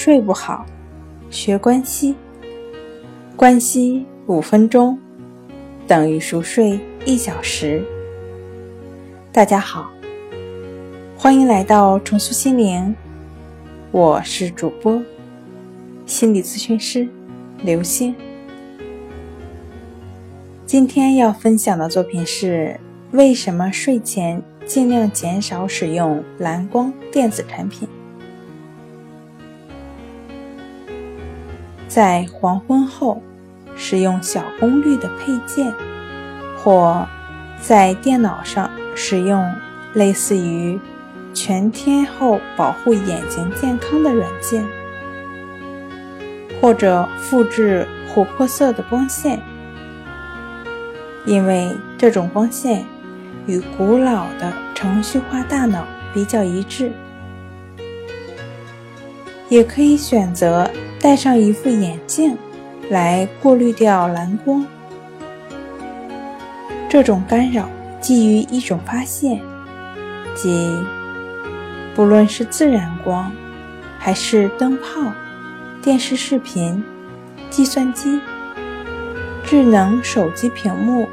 睡不好，学关西。关西五分钟等于熟睡一小时。大家好，欢迎来到重塑心灵，我是主播心理咨询师刘星。今天要分享的作品是：为什么睡前尽量减少使用蓝光电子产品？在黄昏后使用小功率的配件，或在电脑上使用类似于全天候保护眼睛健康的软件，或者复制琥珀色的光线，因为这种光线与古老的程序化大脑比较一致。也可以选择戴上一副眼镜来过滤掉蓝光。这种干扰基于一种发现，即不论是自然光，还是灯泡、电视视频、计算机、智能手机屏幕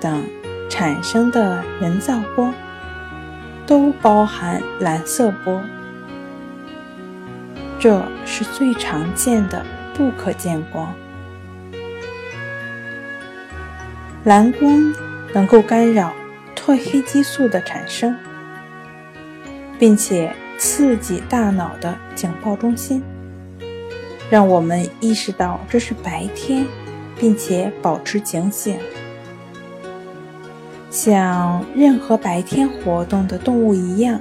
等产生的人造光，都包含蓝色波。这是最常见的不可见光。蓝光能够干扰褪黑激素的产生，并且刺激大脑的警报中心，让我们意识到这是白天，并且保持警醒。像任何白天活动的动物一样，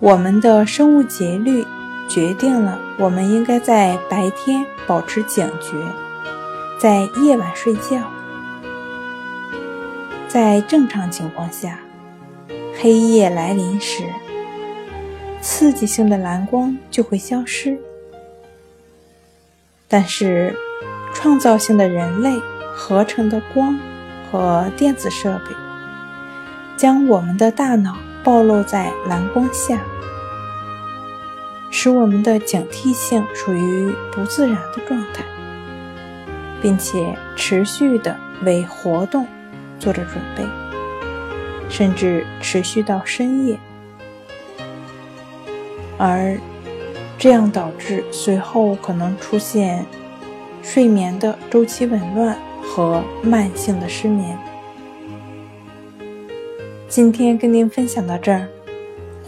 我们的生物节律。决定了我们应该在白天保持警觉，在夜晚睡觉。在正常情况下，黑夜来临时，刺激性的蓝光就会消失。但是，创造性的人类合成的光和电子设备，将我们的大脑暴露在蓝光下。使我们的警惕性处于不自然的状态，并且持续的为活动做着准备，甚至持续到深夜，而这样导致随后可能出现睡眠的周期紊乱和慢性的失眠。今天跟您分享到这儿。